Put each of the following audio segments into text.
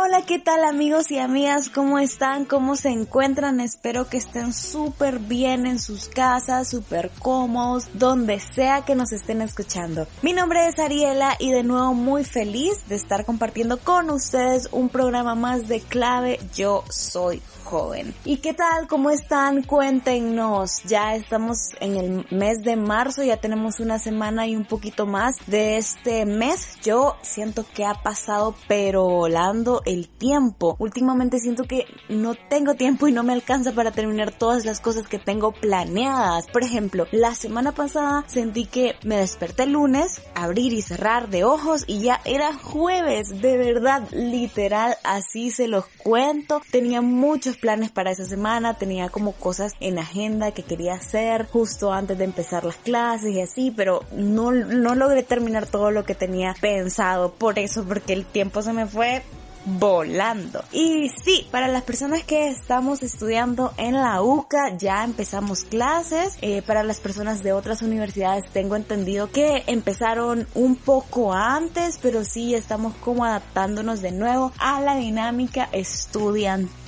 Hola, ¿qué tal amigos y amigas? ¿Cómo están? ¿Cómo se encuentran? Espero que estén súper bien en sus casas, súper cómodos, donde sea que nos estén escuchando. Mi nombre es Ariela y de nuevo muy feliz de estar compartiendo con ustedes un programa más de clave Yo Soy joven. ¿Y qué tal? ¿Cómo están? Cuéntenos. Ya estamos en el mes de marzo, ya tenemos una semana y un poquito más de este mes. Yo siento que ha pasado pero volando el tiempo. Últimamente siento que no tengo tiempo y no me alcanza para terminar todas las cosas que tengo planeadas. Por ejemplo, la semana pasada sentí que me desperté el lunes, abrir y cerrar de ojos y ya era jueves. De verdad, literal, así se los cuento. Tenía muchos planes para esa semana, tenía como cosas en agenda que quería hacer justo antes de empezar las clases y así, pero no, no logré terminar todo lo que tenía pensado por eso, porque el tiempo se me fue volando. Y sí, para las personas que estamos estudiando en la UCA ya empezamos clases. Eh, para las personas de otras universidades tengo entendido que empezaron un poco antes, pero sí estamos como adaptándonos de nuevo a la dinámica estudiantil.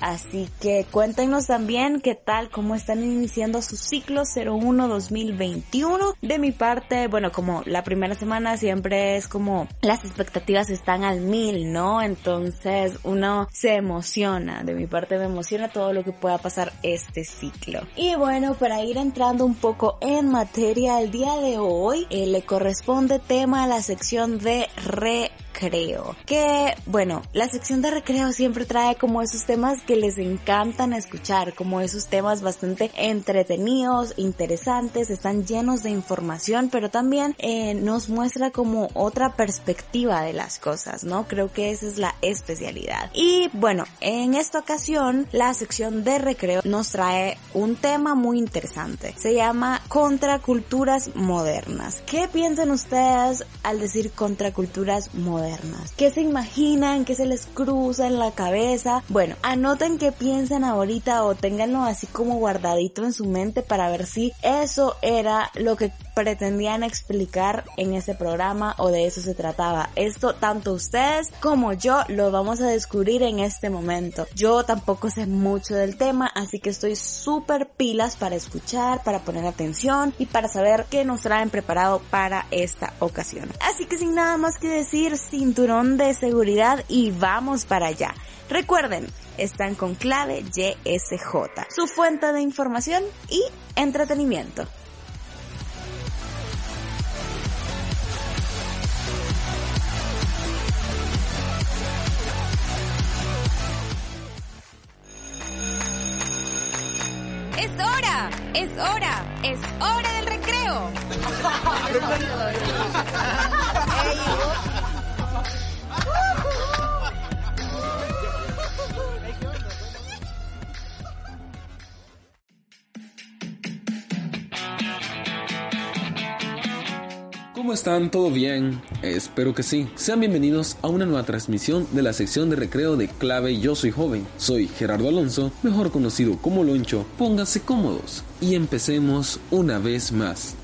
Así que cuéntenos también qué tal, cómo están iniciando su ciclo 01 2021. De mi parte, bueno, como la primera semana siempre es como las expectativas están al mil, ¿no? Entonces uno se emociona, de mi parte me emociona todo lo que pueda pasar este ciclo. Y bueno, para ir entrando un poco en materia, el día de hoy eh, le corresponde tema a la sección de recreo. Que bueno, la sección de recreo siempre trae como esos temas que les encantan escuchar, como esos temas bastante entretenidos, interesantes, están llenos de información, pero también eh, nos muestra como otra perspectiva de las cosas, ¿no? Creo que esa es la especialidad. Y bueno, en esta ocasión la sección de recreo nos trae un tema muy interesante. Se llama contraculturas modernas. ¿Qué piensan ustedes al decir contraculturas modernas? ¿Qué se imaginan? ¿Qué se les cruza en la cabeza? Bueno, anoten qué piensan ahorita o ténganlo así como guardadito en su mente para ver si eso era lo que pretendían explicar en ese programa o de eso se trataba. Esto tanto ustedes como yo lo vamos a descubrir en este momento. Yo tampoco sé mucho del tema, así que estoy súper pilas para escuchar, para poner atención y para saber qué nos traen preparado para esta ocasión. Así que sin nada más que decir, cinturón de seguridad y vamos para allá. Recuerden, están con clave YSJ, su fuente de información y entretenimiento. Es hora, es hora del recreo. ¿Cómo están? ¿Todo bien? Espero que sí. Sean bienvenidos a una nueva transmisión de la sección de recreo de Clave Yo Soy Joven. Soy Gerardo Alonso, mejor conocido como Loncho. Pónganse cómodos y empecemos una vez más.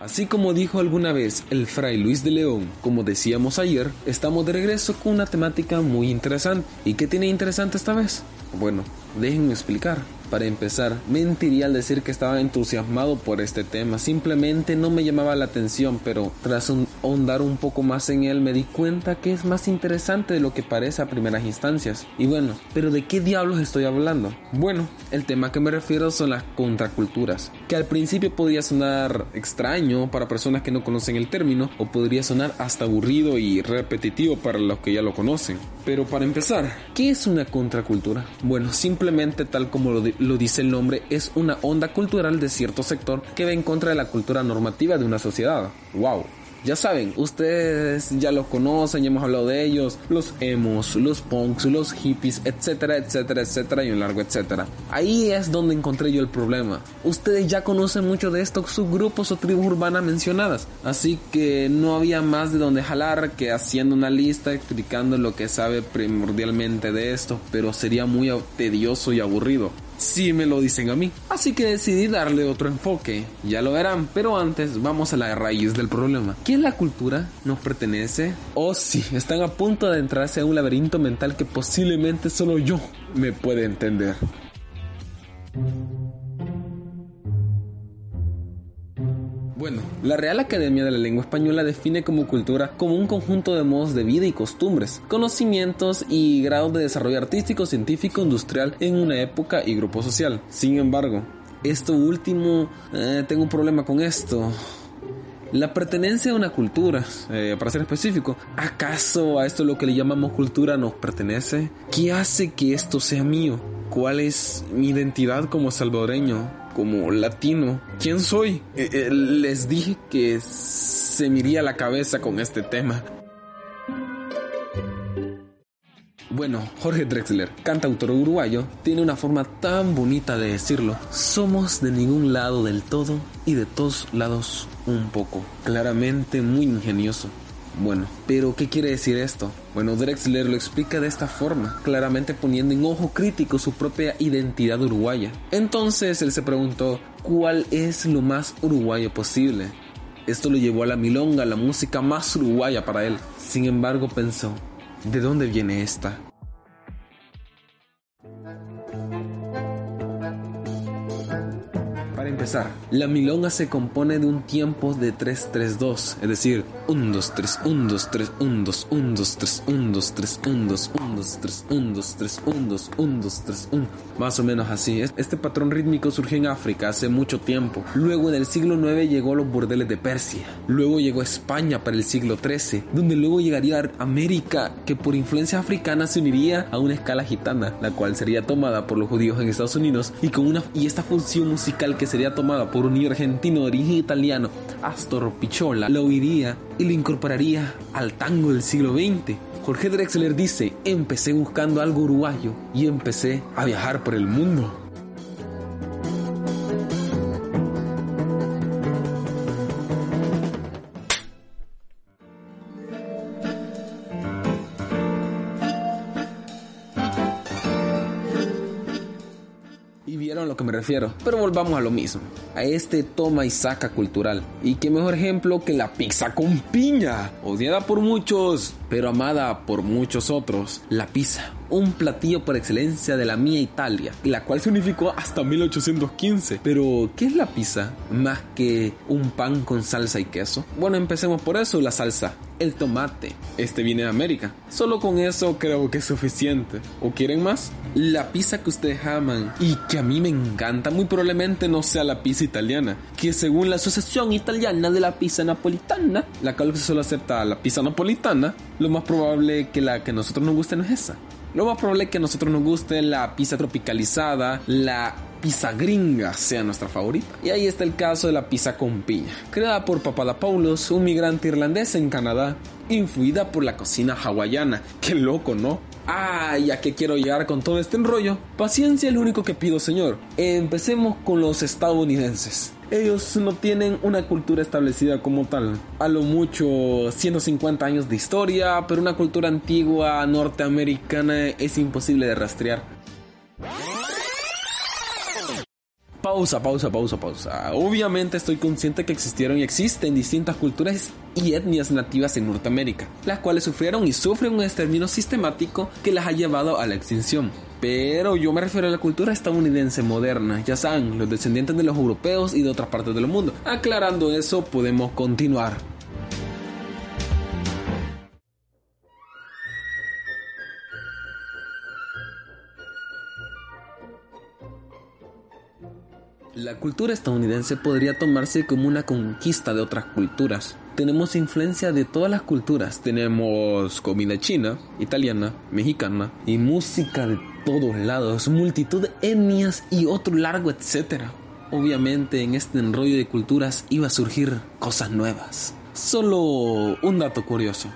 Así como dijo alguna vez el fray Luis de León, como decíamos ayer, estamos de regreso con una temática muy interesante. ¿Y qué tiene interesante esta vez? Bueno, déjenme explicar. Para empezar, mentiría al decir que estaba entusiasmado por este tema, simplemente no me llamaba la atención, pero tras ahondar un poco más en él me di cuenta que es más interesante de lo que parece a primeras instancias. Y bueno, pero ¿de qué diablos estoy hablando? Bueno, el tema que me refiero son las contraculturas, que al principio podría sonar extraño para personas que no conocen el término, o podría sonar hasta aburrido y repetitivo para los que ya lo conocen. Pero para empezar, ¿qué es una contracultura? Bueno, simplemente tal como lo, lo dice el nombre, es una onda cultural de cierto sector que va en contra de la cultura normativa de una sociedad. ¡Wow! Ya saben, ustedes ya los conocen, ya hemos hablado de ellos, los emos, los punks, los hippies, etcétera, etcétera, etcétera y un largo etcétera. Ahí es donde encontré yo el problema. Ustedes ya conocen mucho de estos subgrupos o tribus urbanas mencionadas, así que no había más de donde jalar que haciendo una lista explicando lo que sabe primordialmente de esto, pero sería muy tedioso y aburrido si me lo dicen a mí. Así que decidí darle otro enfoque. Ya lo verán, pero antes vamos a la raíz del problema. ¿Qué es la cultura? ¿Nos pertenece? ¿O oh, sí, están a punto de entrarse a un laberinto mental que posiblemente solo yo me puede entender. Bueno, la Real Academia de la Lengua Española define como cultura como un conjunto de modos de vida y costumbres, conocimientos y grados de desarrollo artístico, científico, industrial en una época y grupo social. Sin embargo, esto último, eh, tengo un problema con esto. La pertenencia a una cultura, eh, para ser específico, ¿acaso a esto lo que le llamamos cultura nos pertenece? ¿Qué hace que esto sea mío? ¿Cuál es mi identidad como salvadoreño? Como latino, ¿quién soy? Eh, eh, les dije que se me iría la cabeza con este tema. Bueno, Jorge Drexler, cantautor uruguayo, tiene una forma tan bonita de decirlo. Somos de ningún lado del todo y de todos lados un poco. Claramente muy ingenioso. Bueno, pero ¿qué quiere decir esto? Bueno, Drexler lo explica de esta forma, claramente poniendo en ojo crítico su propia identidad uruguaya. Entonces él se preguntó, ¿cuál es lo más uruguayo posible? Esto lo llevó a la milonga, la música más uruguaya para él. Sin embargo pensó, ¿de dónde viene esta? Empezar, la milonga se compone de un tiempo de 3-3-2, es decir, 1, 2, 3, 1, 2, 3, 1, 2, 1, 2, 3, 1, 2, 3, 1, 2, 1, 2, 3, 1, 2, 3, 1, 2, 1, 2, 3, 1. Más o menos así. Este patrón rítmico surgió en África hace mucho tiempo. Luego en el siglo IX llegó a los burdeles de Persia. Luego llegó a España para el siglo XIII, donde luego llegaría a América, que por influencia africana se uniría a una escala gitana, la cual sería tomada por los judíos en Estados Unidos y con una y esta función musical que sería tomada por un argentino de origen italiano, Astor Picciola, lo oiría y lo incorporaría al tango del siglo XX. Jorge Drexler dice, empecé buscando algo uruguayo y empecé a viajar por el mundo. Lo que me refiero. Pero volvamos a lo mismo, a este toma y saca cultural. Y qué mejor ejemplo que la pizza con piña, odiada por muchos, pero amada por muchos otros, la pizza un platillo por excelencia de la mía Italia, la cual se unificó hasta 1815. Pero, ¿qué es la pizza más que un pan con salsa y queso? Bueno, empecemos por eso, la salsa. El tomate. Este viene de América. Solo con eso creo que es suficiente. ¿O quieren más? La pizza que ustedes aman y que a mí me encanta muy probablemente no sea la pizza italiana, que según la Asociación Italiana de la Pizza Napolitana, la cual se suele aceptar la pizza napolitana, lo más probable que la que a nosotros nos guste no es esa. Lo más probable es que a nosotros nos guste la pizza tropicalizada, la pizza gringa sea nuestra favorita. Y ahí está el caso de la pizza con piña, creada por Papadopoulos, un migrante irlandés en Canadá, influida por la cocina hawaiana. Qué loco, ¿no? Ah, ya que quiero llegar con todo este enrollo. Paciencia es lo único que pido, señor. Empecemos con los estadounidenses ellos no tienen una cultura establecida como tal. A lo mucho 150 años de historia, pero una cultura antigua norteamericana es imposible de rastrear. Pausa, pausa, pausa, pausa. Obviamente estoy consciente que existieron y existen distintas culturas y etnias nativas en Norteamérica, las cuales sufrieron y sufren un exterminio sistemático que las ha llevado a la extinción. Pero yo me refiero a la cultura estadounidense moderna, ya saben, los descendientes de los europeos y de otras partes del mundo. Aclarando eso, podemos continuar. La cultura estadounidense podría tomarse como una conquista de otras culturas. Tenemos influencia de todas las culturas. Tenemos comida china, italiana, mexicana y música de todos lados, multitud de etnias y otro largo etcétera. Obviamente en este enrollo de culturas iba a surgir cosas nuevas. Solo un dato curioso.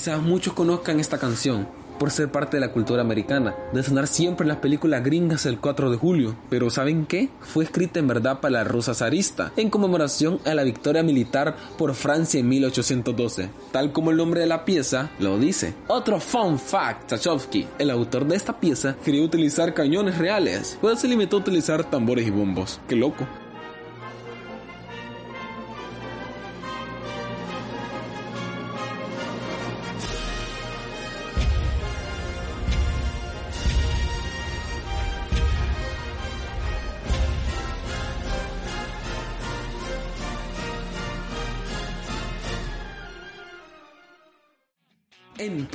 Quizás muchos conozcan esta canción por ser parte de la cultura americana, de sonar siempre en las películas gringas el 4 de julio. Pero ¿saben qué? Fue escrita en verdad para la rusa zarista, en conmemoración a la victoria militar por Francia en 1812, tal como el nombre de la pieza lo dice. Otro fun fact, Tchaikovsky, el autor de esta pieza, quería utilizar cañones reales, pero se limitó a utilizar tambores y bombos. ¡Qué loco!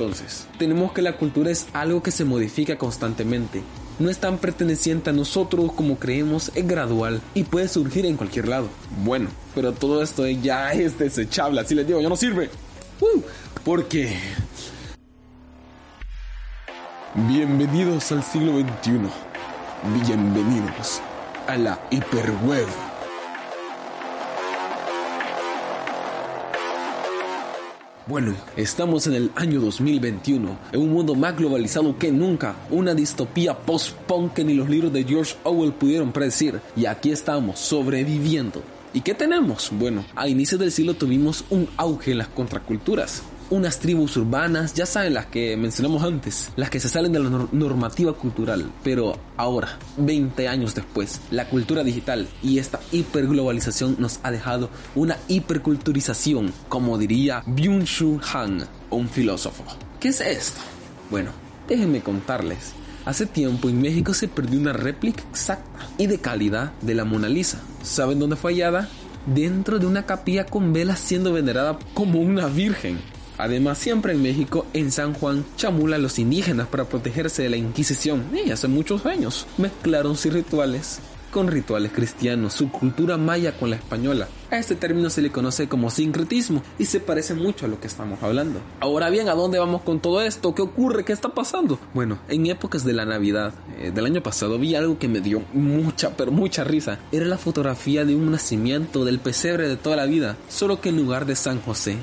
Entonces, tenemos que la cultura es algo que se modifica constantemente. No es tan perteneciente a nosotros como creemos, es gradual y puede surgir en cualquier lado. Bueno, pero todo esto ya es desechable, así les digo, ya no sirve. Uh, porque... Bienvenidos al siglo XXI. Bienvenidos a la hiperweb. Bueno, estamos en el año 2021, en un mundo más globalizado que nunca, una distopía post-punk que ni los libros de George Orwell pudieron predecir, y aquí estamos, sobreviviendo. ¿Y qué tenemos? Bueno, a inicios del siglo tuvimos un auge en las contraculturas, unas tribus urbanas, ya saben las que mencionamos antes, las que se salen de la normativa cultural. Pero ahora, 20 años después, la cultura digital y esta hiperglobalización nos ha dejado una hiperculturización, como diría Byung-Chul Han, un filósofo. ¿Qué es esto? Bueno, déjenme contarles. Hace tiempo en México se perdió una réplica exacta y de calidad de la Mona Lisa. ¿Saben dónde fue hallada? Dentro de una capilla con velas siendo venerada como una virgen. Además, siempre en México, en San Juan, chamula a los indígenas para protegerse de la Inquisición. Y hace muchos años mezclaron sus rituales con rituales cristianos, su cultura maya con la española. A este término se le conoce como sincretismo y se parece mucho a lo que estamos hablando. Ahora bien, ¿a dónde vamos con todo esto? ¿Qué ocurre? ¿Qué está pasando? Bueno, en épocas de la Navidad eh, del año pasado vi algo que me dio mucha, pero mucha risa. Era la fotografía de un nacimiento del pesebre de toda la vida, solo que en lugar de San José,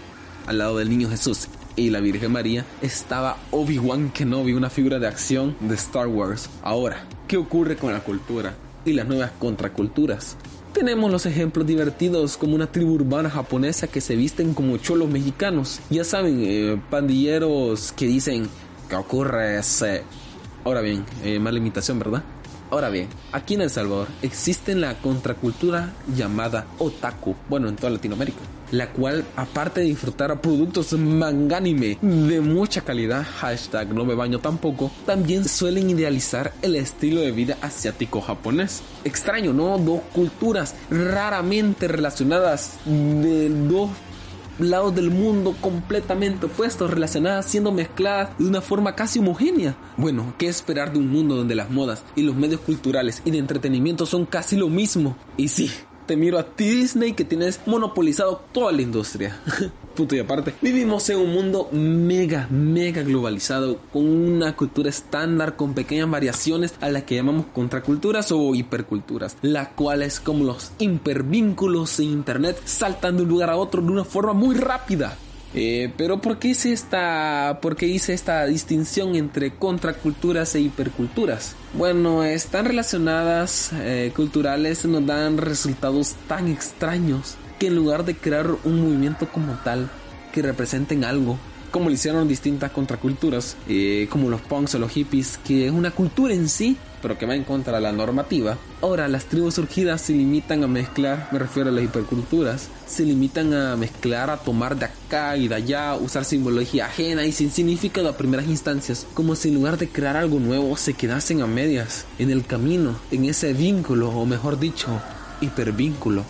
al lado del niño Jesús y la Virgen María, estaba Obi-Wan Kenobi, una figura de acción de Star Wars. Ahora, ¿qué ocurre con la cultura y las nuevas contraculturas? Tenemos los ejemplos divertidos como una tribu urbana japonesa que se visten como cholos mexicanos. Ya saben, eh, pandilleros que dicen que ocurre ese... Ahora bien, eh, mala imitación, ¿verdad? Ahora bien, aquí en El Salvador existe la contracultura llamada otaku, bueno, en toda Latinoamérica, la cual, aparte de disfrutar productos mangánime de mucha calidad, hashtag no me baño tampoco, también suelen idealizar el estilo de vida asiático japonés. Extraño, ¿no? Dos culturas raramente relacionadas de dos lados del mundo completamente opuestos, relacionadas siendo mezcladas de una forma casi homogénea. Bueno, ¿qué esperar de un mundo donde las modas y los medios culturales y de entretenimiento son casi lo mismo? Y sí, te miro a ti Disney que tienes monopolizado toda la industria. Punto y aparte, vivimos en un mundo mega, mega globalizado, con una cultura estándar, con pequeñas variaciones a las que llamamos contraculturas o hiperculturas, las cuales como los hipervínculos en internet saltan de un lugar a otro de una forma muy rápida. Eh, pero ¿por qué, hice esta, ¿por qué hice esta distinción entre contraculturas e hiperculturas? Bueno, están relacionadas eh, culturales, nos dan resultados tan extraños que en lugar de crear un movimiento como tal, que representen algo, como lo hicieron distintas contraculturas, eh, como los punks o los hippies, que es una cultura en sí, pero que va en contra de la normativa. Ahora, las tribus surgidas se limitan a mezclar, me refiero a las hiperculturas, se limitan a mezclar, a tomar de acá y de allá, usar simbología ajena y sin significado a primeras instancias, como si en lugar de crear algo nuevo se quedasen a medias, en el camino, en ese vínculo, o mejor dicho, hipervínculo.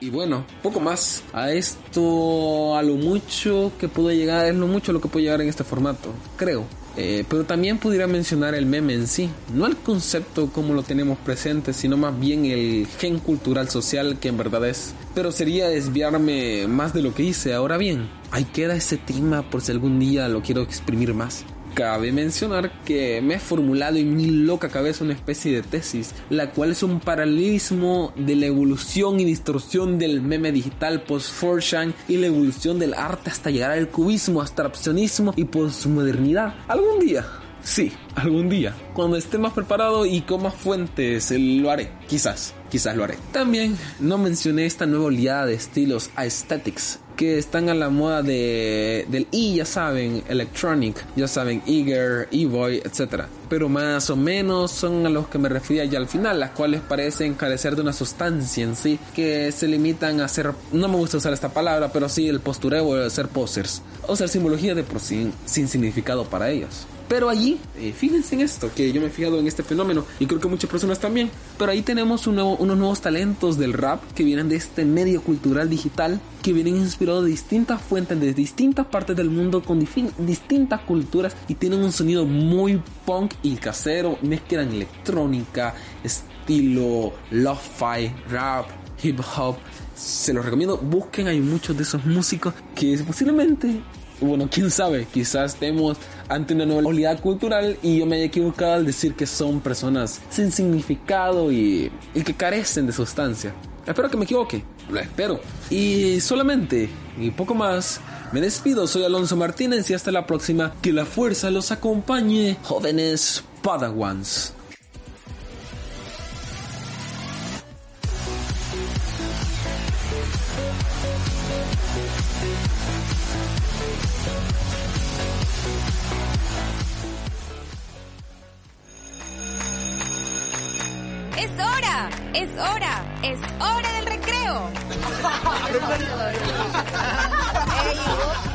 Y bueno, poco más. A esto, a lo mucho que puedo llegar, es lo mucho lo que puedo llegar en este formato, creo. Eh, pero también pudiera mencionar el meme en sí, no el concepto como lo tenemos presente, sino más bien el gen cultural social que en verdad es. Pero sería desviarme más de lo que hice. Ahora bien, ahí queda ese tema por si algún día lo quiero exprimir más. Cabe mencionar que me he formulado en mi loca cabeza una especie de tesis, la cual es un paralelismo de la evolución y distorsión del meme digital post 4 y la evolución del arte hasta llegar al cubismo, abstraccionismo y postmodernidad. Algún día, sí, algún día, cuando esté más preparado y con más fuentes, lo haré, quizás, quizás lo haré. También no mencioné esta nueva oleada de estilos aesthetics que están a la moda de, del E, ya saben, Electronic, ya saben, Eager, E-Boy, etc. Pero más o menos son a los que me refería ya al final, las cuales parecen carecer de una sustancia en sí, que se limitan a ser, no me gusta usar esta palabra, pero sí el postureo de ser posers, o sea, simbología de por sí sin significado para ellos. Pero allí, eh, fíjense en esto, que yo me he fijado en este fenómeno y creo que muchas personas también. Pero ahí tenemos unos nuevos talentos del rap que vienen de este medio cultural digital, que vienen inspirados de distintas fuentes, de distintas partes del mundo, con distintas culturas y tienen un sonido muy punk y casero. Mezclan electrónica, estilo lo-fi, rap, hip hop. Se los recomiendo, busquen, hay muchos de esos músicos que posiblemente bueno, quién sabe, quizás estemos ante una nueva oleada cultural y yo me haya equivocado al decir que son personas sin significado y, y que carecen de sustancia. Espero que me equivoque, lo espero. Y solamente, y poco más, me despido, soy Alonso Martínez y hasta la próxima. Que la fuerza los acompañe, jóvenes Padawans. Es hora, es hora del recreo.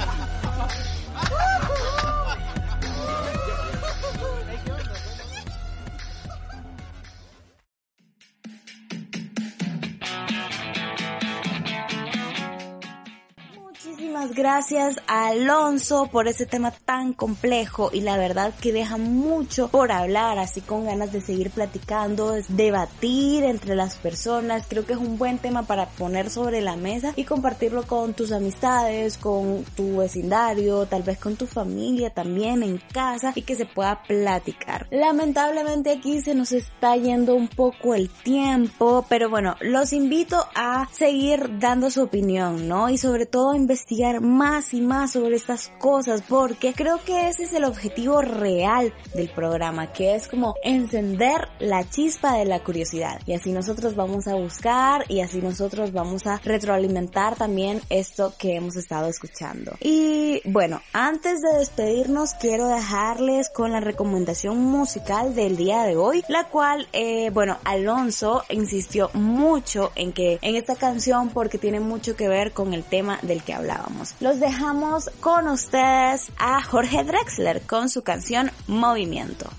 gracias a Alonso por ese tema tan complejo y la verdad que deja mucho por hablar, así con ganas de seguir platicando, debatir entre las personas. Creo que es un buen tema para poner sobre la mesa y compartirlo con tus amistades, con tu vecindario, tal vez con tu familia también en casa y que se pueda platicar. Lamentablemente aquí se nos está yendo un poco el tiempo, pero bueno, los invito a seguir dando su opinión, ¿no? Y sobre todo a investigar más y más sobre estas cosas porque creo que ese es el objetivo real del programa, que es como encender la chispa de la curiosidad. Y así nosotros vamos a buscar y así nosotros vamos a retroalimentar también esto que hemos estado escuchando. Y bueno, antes de despedirnos quiero dejarles con la recomendación musical del día de hoy, la cual, eh, bueno, Alonso insistió mucho en que en esta canción porque tiene mucho que ver con el tema del que hablábamos. Dejamos con ustedes a Jorge Drexler con su canción Movimiento.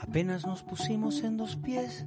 Apenas nos pusimos en dos pies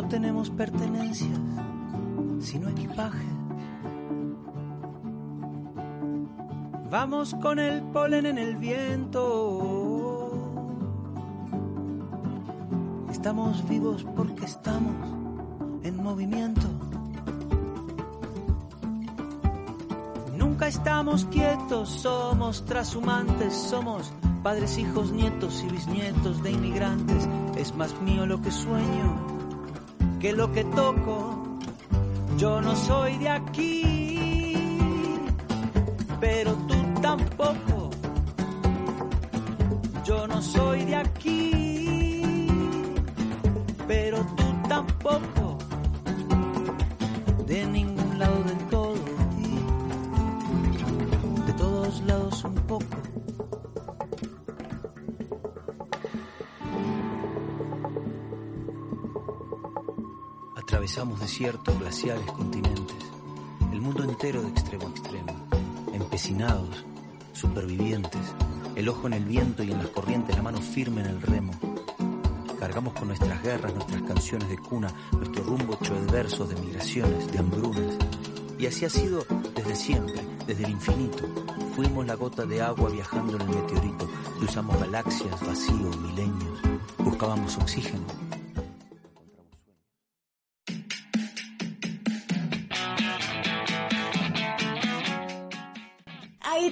No tenemos pertenencias, sino equipaje. Vamos con el polen en el viento. Estamos vivos porque estamos en movimiento. Nunca estamos quietos, somos trashumantes, somos padres, hijos, nietos y bisnietos de inmigrantes. Es más mío lo que sueño que lo que toco yo no soy de aquí, pero tú tampoco. Yo no soy de aquí, pero tú tampoco. De ningún lado del todo de todos lados un poco. Atravesamos desiertos, glaciales, continentes, el mundo entero de extremo a extremo, empecinados, supervivientes, el ojo en el viento y en las corrientes, la mano firme en el remo. Cargamos con nuestras guerras, nuestras canciones de cuna, nuestro rumbo hecho de versos, de migraciones, de hambrunas. Y así ha sido desde siempre, desde el infinito. Fuimos la gota de agua viajando en el meteorito, cruzamos galaxias, vacíos, milenios, buscábamos oxígeno.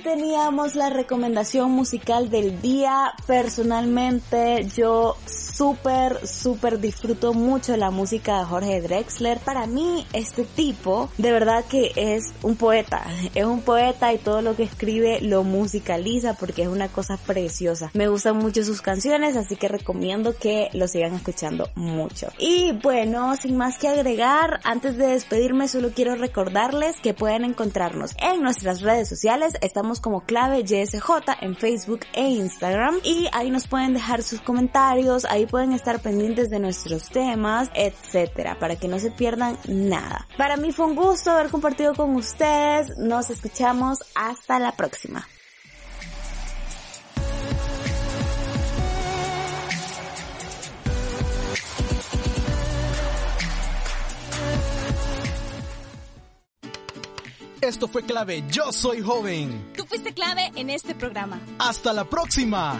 Teníamos la recomendación musical del día. Personalmente yo súper, súper disfruto mucho la música de Jorge Drexler. Para mí este tipo de verdad que es un poeta. Es un poeta y todo lo que escribe lo musicaliza porque es una cosa preciosa. Me gustan mucho sus canciones así que recomiendo que lo sigan escuchando mucho. Y bueno, sin más que agregar, antes de despedirme solo quiero recordarles que pueden encontrarnos en nuestras redes sociales Estamos como clave YSJ en Facebook e Instagram y ahí nos pueden dejar sus comentarios, ahí pueden estar pendientes de nuestros temas, etcétera, para que no se pierdan nada. Para mí fue un gusto haber compartido con ustedes. Nos escuchamos hasta la próxima. Esto fue clave. Yo soy joven. Tú fuiste clave en este programa. Hasta la próxima.